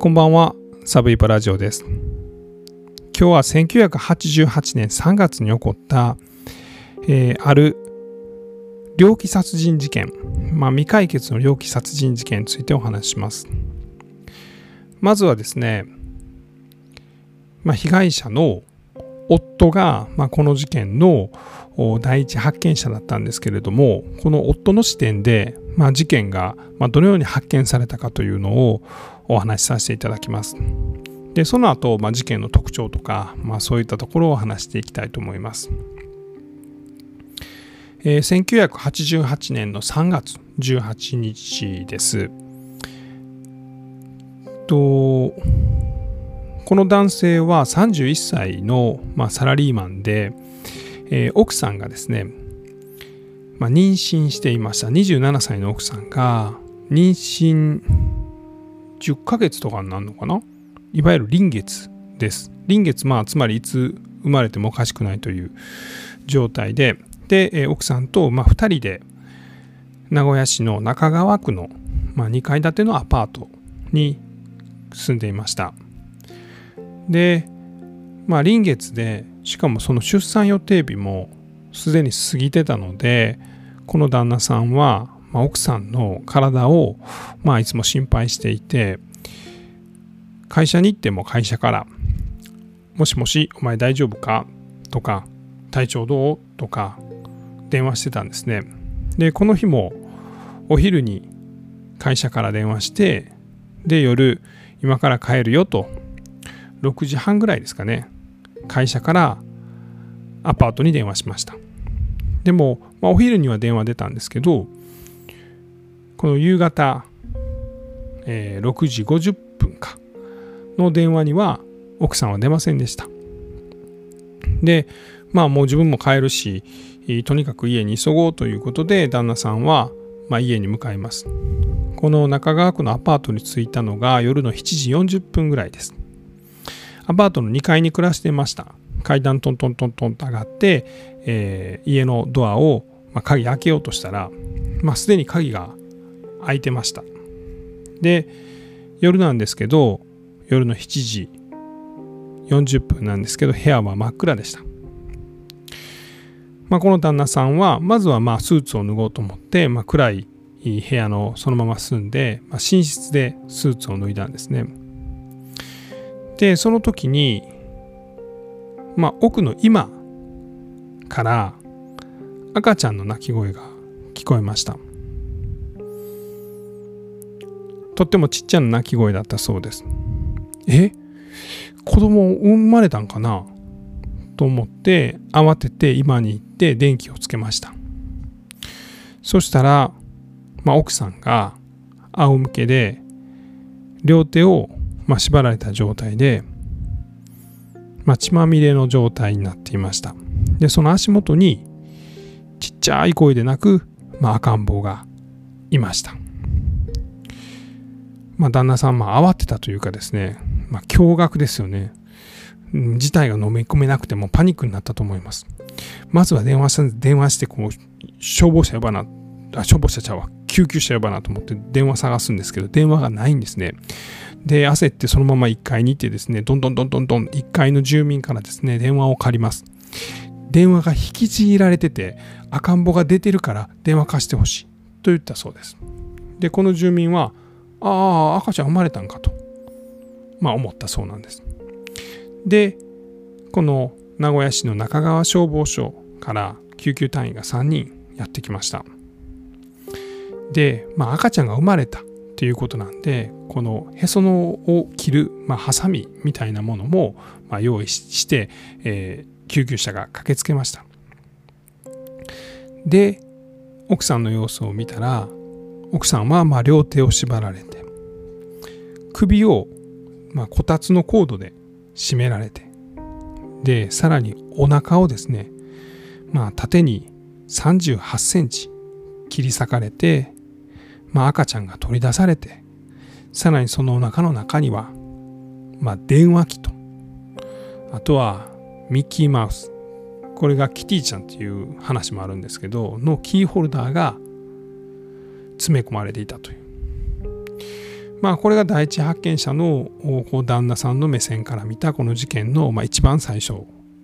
こんばんは、サブイパラジオです。今日は1988年3月に起こった、えーある猟奇殺人事件、まあ、未解決の猟奇殺人事件についてお話しします。まずはですね、まあ、被害者の夫が、まあ、この事件の第一発見者だったんですけれどもこの夫の視点で、まあ、事件が、まあ、どのように発見されたかというのをお話しさせていただきます。でその後、まあ、事件の特徴とか、まあ、そういったところを話していきたいと思います。えー1988年の3月18日です。とこの男性は31歳の、まあ、サラリーマンで、えー奥さんがですね、まあ、妊娠していました27歳の奥さんが妊娠10ヶ月とかになるのかな？いわゆる臨月です。臨月まあつまりいつ生まれてもおかしくないという状態で。で、え奥さんと、まあ、2人で名古屋市の中川区の、まあ、2階建てのアパートに住んでいました。でまあ臨月でしかもその出産予定日もすでに過ぎてたのでこの旦那さんは、まあ、奥さんの体を、まあ、いつも心配していて会社に行っても会社から「もしもしお前大丈夫か?」とか「体調どう?」とか電話してたんですねでこの日もお昼に会社から電話してで夜今から帰るよと6時半ぐらいですかね会社からアパートに電話しましたでも、まあ、お昼には電話出たんですけどこの夕方、えー6時50分かの電話には奥さんは出ませんでした。でまあもう自分も帰るしとにかく家に急ごうということで旦那さんは、まあ、家に向かいます。この中川区のアパートに着いたのが夜の7時40分ぐらいです。アパートの2階に暮らしていました。階段トントントントンと上がって、えー家のドアを、まあ、鍵開けようとしたら、まあ、すでに鍵が開いてました。で夜なんですけど夜の7時40分なんですけど部屋は真っ暗でした。まあ、この旦那さんはまずはまあスーツを脱ごうと思って、まあ、暗い部屋のそのまま住んで、まあ、寝室でスーツを脱いだんですね。でその時に、まあ、奥の今から赤ちゃんの泣き声が聞こえました。とってもちっちゃな泣き声だったそうです。え？子供生まれたんかな？と思って慌てて今に行って電気をつけました。そしたら、まあ、奥さんが仰向けで両手を、まあ、縛られた状態で、まあ、血まみれの状態になっていました。でその足元にちっちゃい声で泣く、まあ、赤ん坊がいました。まあ旦那さんまあ慌てたというかですね、まあ、驚愕ですよねうん事態が飲み込めなくてもパニックになったと思います。まずは電話し電話してこう消防車呼ばなあ消防車ちゃうわ救急車呼ばなと思って電話探すんですけど電話がないんですね。で焦ってそのまま1階に行ってですねどんどんどんどんどん1階の住民からですね電話を借ります。電話が引きちぎられてて赤ん坊が出てるから電話貸してほしいと言ったそうです。でこの住民はああ赤ちゃん生まれたんかと。まあ思ったそうなんです。でこの名古屋市の中川消防署から救急隊員が3人やってきました。で、まあ、赤ちゃんが生まれたっていうことなんでこのへそのを切る、まあ、ハサミみたいなものも、まあ、用意して、えー救急車が駆けつけました。で奥さんの様子を見たら奥さんはまあ両手を縛られて首をまあこたつのコードで締められてでさらにお腹をですねまあ縦に38センチ切り裂かれて、まあ、赤ちゃんが取り出されてさらにそのお腹の中には、まあ、電話機とあとはミッキーマウス。これがキティちゃんっていう話もあるんですけどのキーホルダーが詰め込まれていたというまあこれが第一発見者のこう旦那さんの目線から見たこの事件の、まあ、一番最初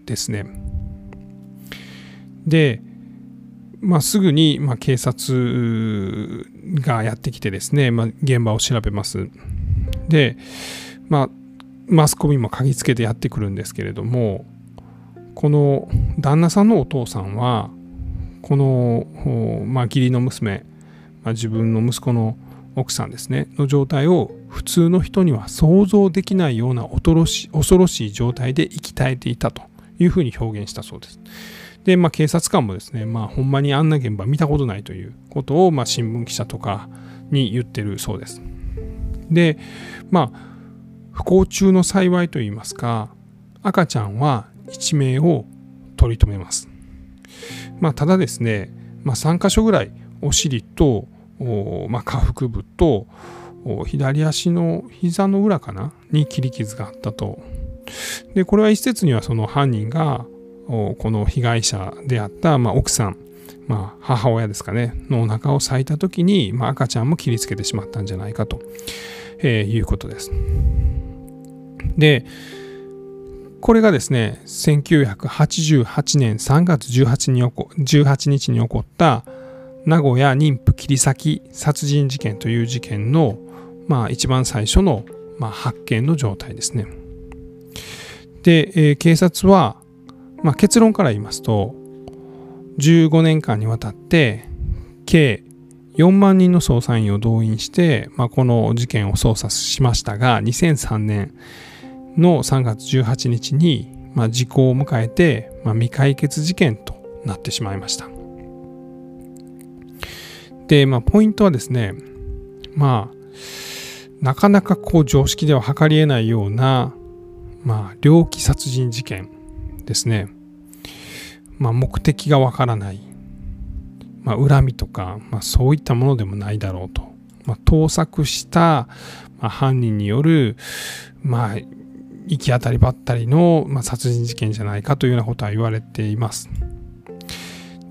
ですね。で、まあ、すぐに、ま、警察がやってきてですね、まあ、現場を調べます。で、まあ、マスコミも嗅ぎつけてやってくるんですけれどもこの旦那さんのお父さんはこの、ま、義理の娘、まあ、自分の息子の奥さんですねの状態を普通の人には想像できないような恐ろし恐ろしい状態で生き絶えていたというふうに表現したそうです。で、まあ、警察官もですね、まあ、ほんまにあんな現場見たことないということを、まあ、新聞記者とかに言ってるそうです。で、まあ、不幸中の幸いといいますか、赤ちゃんは一命を取り留めます。まあ、ただですね、まあ、3箇所ぐらいお尻と、まあ、下腹部と左足の膝の裏かな？に切り傷があったと。で、これは一説にはその犯人がこの被害者であった、まあ、奥さん、まあ、母親ですかね？のお腹を裂いた時に、まあ、赤ちゃんも切りつけてしまったんじゃないかと、えー、いうことです。でこれがですね1988年3月 18, に18日に起こった名古屋妊婦切り裂き殺人事件という事件の、まあ、一番最初の、まあ、発見の状態ですね。で、えー、警察はまあ、結論から言いますと15年間にわたって計4万人の捜査員を動員して、まあ、この事件を捜査しましたが2003年の3月18日に、まあ、時効を迎えて、まあ、未解決事件となってしまいましたで、まあ、ポイントはですねまあなかなかこう常識では測りえないような、まあ、猟奇殺人事件ですね、まあ、目的がわからない、まあ、恨みとか、まあ、そういったものでもないだろうと、まあ、盗作した、まあ、犯人による、まあ、行き当たりばったりの、まあ、殺人事件じゃないかというようなことは言われています。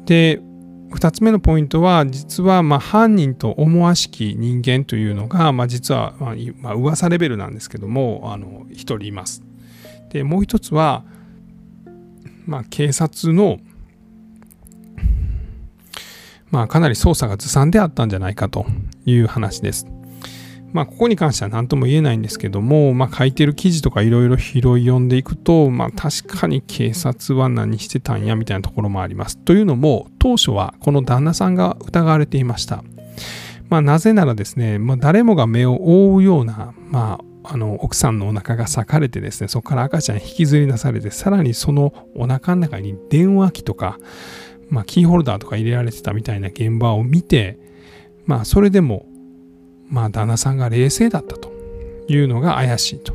で2つ目のポイントは実はま犯人と思わしき人間というのが、まあ、実はまあ噂レベルなんですけどもあの1人います。でもう一つはまあ、警察の、まあ、かなり捜査がずさんであったんじゃないかという話です。まあ、ここに関しては何とも言えないんですけども、まあ、書いてる記事とかいろいろ拾い読んでいくと、まあ、確かに警察は何してたんやみたいなところもあります。というのも、当初はこの旦那さんが疑われていました。まあ、なぜならですね、まあ、誰もが目を覆うような、まあ、あの奥さんのお腹が裂かれてですねそこから赤ちゃん引きずり出されてさらにそのお腹の中に電話機とか、まあ、キーホルダーとか入れられてたみたいな現場を見てまあそれでもまあ旦那さんが冷静だったというのが怪しいと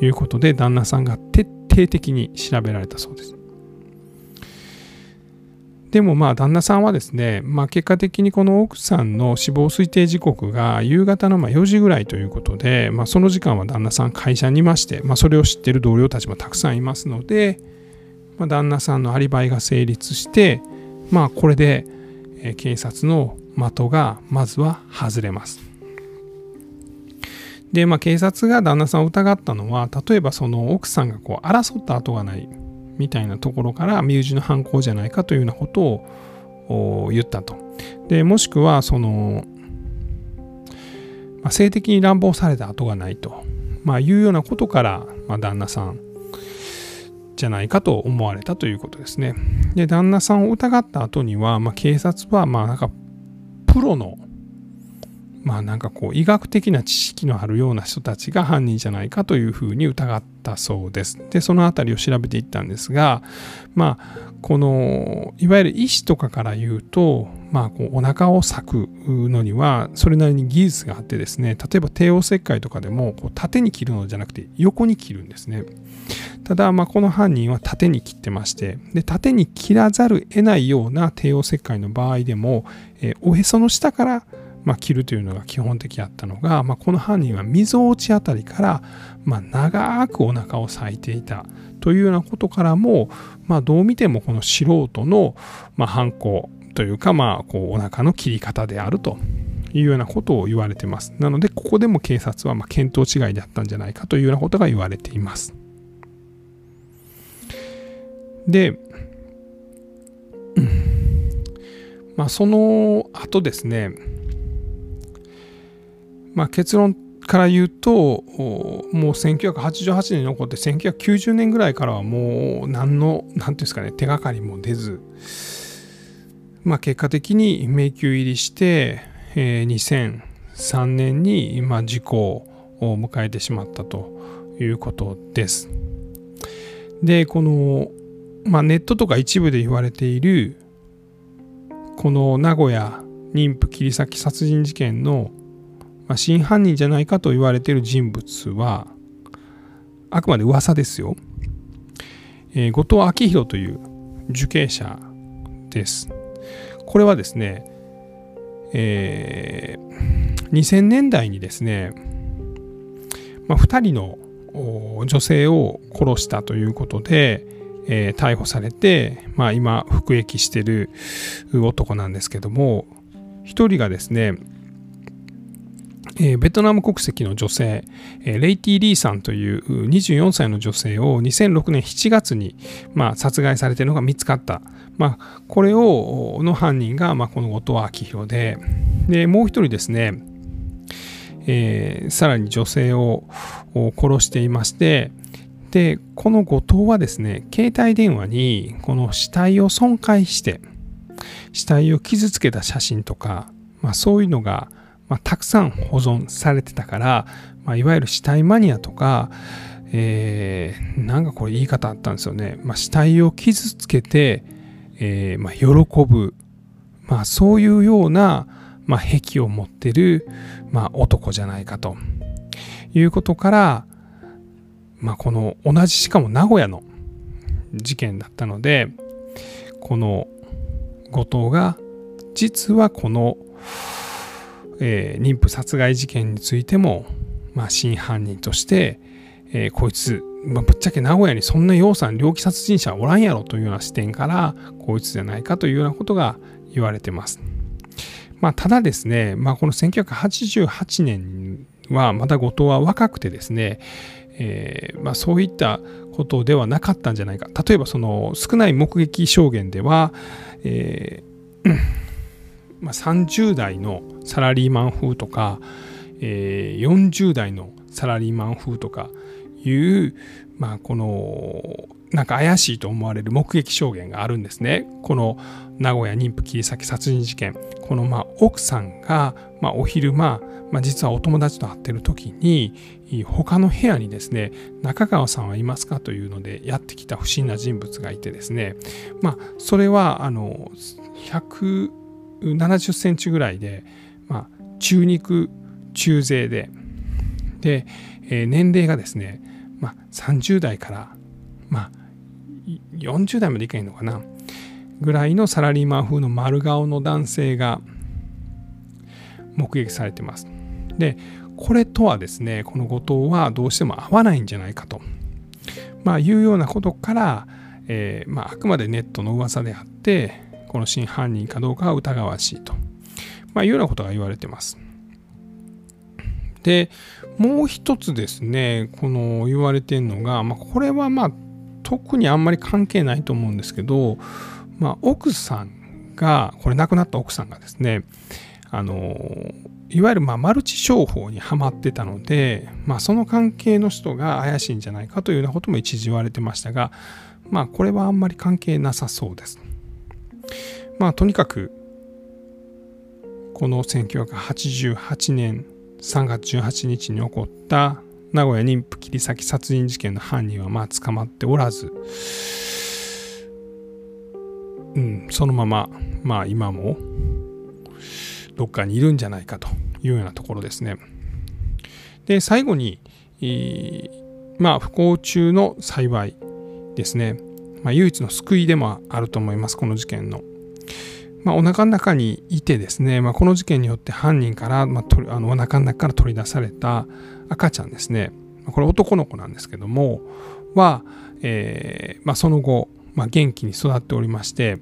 いうことで旦那さんが徹底的に調べられたそうですでもまあ旦那さんはですね、まあ、結果的にこの奥さんの死亡推定時刻が夕方のま4時ぐらいということで、まあ、その時間は旦那さん会社にいまして、まあ、それを知っている同僚たちもたくさんいますので、まあ、旦那さんのアリバイが成立して、まあ、これで警察の的がまずは外れます。で、まあ、警察が旦那さんを疑ったのは例えばその奥さんがこう争った跡がないみたいなところから身内の犯行じゃないかというようなことを言ったと。でもしくはその、まあ、性的に乱暴された跡がないと、まあ、いうようなことから、まあ、旦那さんじゃないかと思われたということですね。で旦那さんを疑った後には、まあ、警察はまあなんかプロのまあなんかこう医学的な知識のあるような人たちが犯人じゃないかというふうに疑ったそうです。でその辺りを調べていったんですがまあこのいわゆる医師とかから言うとまあこうお腹を裂くのにはそれなりに技術があってですね例えば帝王切開とかでもこう縦に切るのじゃなくて横に切るんですね。ただまあこの犯人は縦に切ってましてで縦に切らざる得ないような帝王切開の場合でも、えー、おへその下からまあ、切るというのが基本的だったのが、まあ、この犯人はみぞおちあたりから、まあ、長くお腹を裂いていたというようなことからも、まあ、どう見てもこの素人の、まあ、犯行というか、まあ、こうお腹の切り方であるというようなことを言われてます。なので、ここでも警察はま見当違いだったんじゃないかというようなことが言われています。で、まあ、その後ですね、まあ、結論から言うともう1988年に起こって1990年ぐらいからはもう何の何ていうんですかね手がかりも出ずまあ結果的に迷宮入りして、えー、2003年に、まあ、事故を迎えてしまったということです。でこの、まあ、ネットとか一部で言われているこの名古屋妊婦切り裂き殺人事件のまあ、真犯人じゃないかと言われている人物はあくまで噂ですよ、えー、後藤昭弘という受刑者です。これはですね、えー、2000年代にですね、まあ、2人の女性を殺したということで、えー、逮捕されて、まあ、今服役してる男なんですけども1人がですねえ、ベトナム国籍の女性、え、レイティ・リーさんという24歳の女性を2006年7月に、まあ、殺害されているのが見つかった。まあ、これをの犯人が、まあ、この後藤昭弘ででもう一人ですね、えー、さらに女性を殺していましてでこの後藤はですね携帯電話にこの死体を損壊して死体を傷つけた写真とか、まあ、そういうのがまあ、たくさん保存されてたから、まあ、いわゆる死体マニアとか、えー、なんかこれ言い方あったんですよね、まあ、死体を傷つけて、えーまあ、喜ぶ、まあ、そういうような、まあ、癖を持ってる、まあ、男じゃないかと。いうことから、まあ、この同じしかも名古屋の事件だったのでこの後藤が実はこのえー、妊婦殺害事件についても、まあ、真犯人として、えー、こいつ、まあ、ぶっちゃけ名古屋にそんな養蚕猟奇殺人者おらんやろというような視点からこいつじゃないかというようなことが言われてます。まあ、ただですね、まあ、この1988年はまだ後藤は若くてですね、えーまあ、そういったことではなかったんじゃないか例えばその少ない目撃証言では、えーまあ、30代のサラリーマン風とか、えー、40代のサラリーマン風とかいう、まあ、このなんか怪しいと思われる目撃証言があるんですね。この名古屋妊婦切り裂き殺人事件。このまあ奥さんが、まあ、お昼間、まあ、実はお友達と会ってる時に他の部屋にですね中川さんはいますかというのでやってきた不審な人物がいてですねまあそれはあの170センチぐらいで、まあ、中肉中背で。で、えー、年齢がですね、まあ、30代から、まあ、40代までいかへんのかな。ぐらいのサラリーマン風の丸顔の男性が目撃されてます。でこれとはですねこの後藤はどうしても合わないんじゃないかと、まあ、いうようなことから、えーまあ、あくまでネットの噂であってこの真犯人かどうかは疑わしいと、まあ、いうようなことが言われてます。でもう一つですねこの言われてるのが、まあ、これはまあ特にあんまり関係ないと思うんですけど、まあ、奥さんがこれ亡くなった奥さんがですねあのいわゆるまマルチ商法にはまってたので、まあ、その関係の人が怪しいんじゃないかというようなことも一時言われてましたが、まあ、これはあんまり関係なさそうです。まあとにかくこの1988年3月18日に起こった名古屋妊婦切り裂き殺人事件の犯人はまあ捕まっておらず、うん、そのまままあ今もどっかにいるんじゃないかというようなところですね。で最後に、えまあ不幸中の幸いですね。まあ、唯一の救いでもあると思います、この事件の。まあ、お腹の中にいてですね、まあ、この事件によって犯人から、まあ、あのお腹の中から取り出された赤ちゃんですね、これ男の子なんですけども、は、えーまあ、その後、まあ、元気に育っておりまして、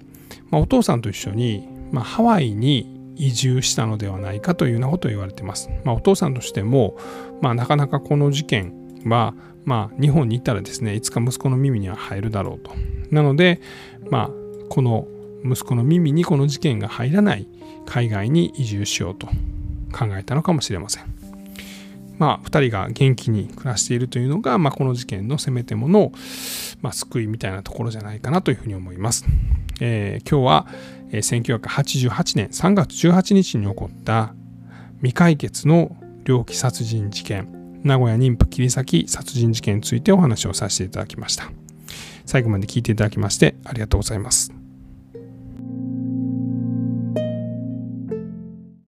まあ、お父さんと一緒に、ま、ハワイに移住したのではないかというようなことを言われています。ま、お父さんとしても、ま、なかなかこの事件は、ま、日本に行ったらですねいつか息子の耳には入るだろうと。なので、まあ、この息子の耳にこの事件が入らない海外に移住しようと考えたのかもしれません。まあ、2人が元気に暮らしているというのが、まあ、この事件のせめてもの、まあ、救いみたいなところじゃないかなというふうに思います。えー、今日は、え、1988年3月18日に起こった未解決の猟奇殺人事件名古屋妊婦切り裂き殺人事件についてお話をさせていただきました。最後まで聞いていただきましてありがとうございます。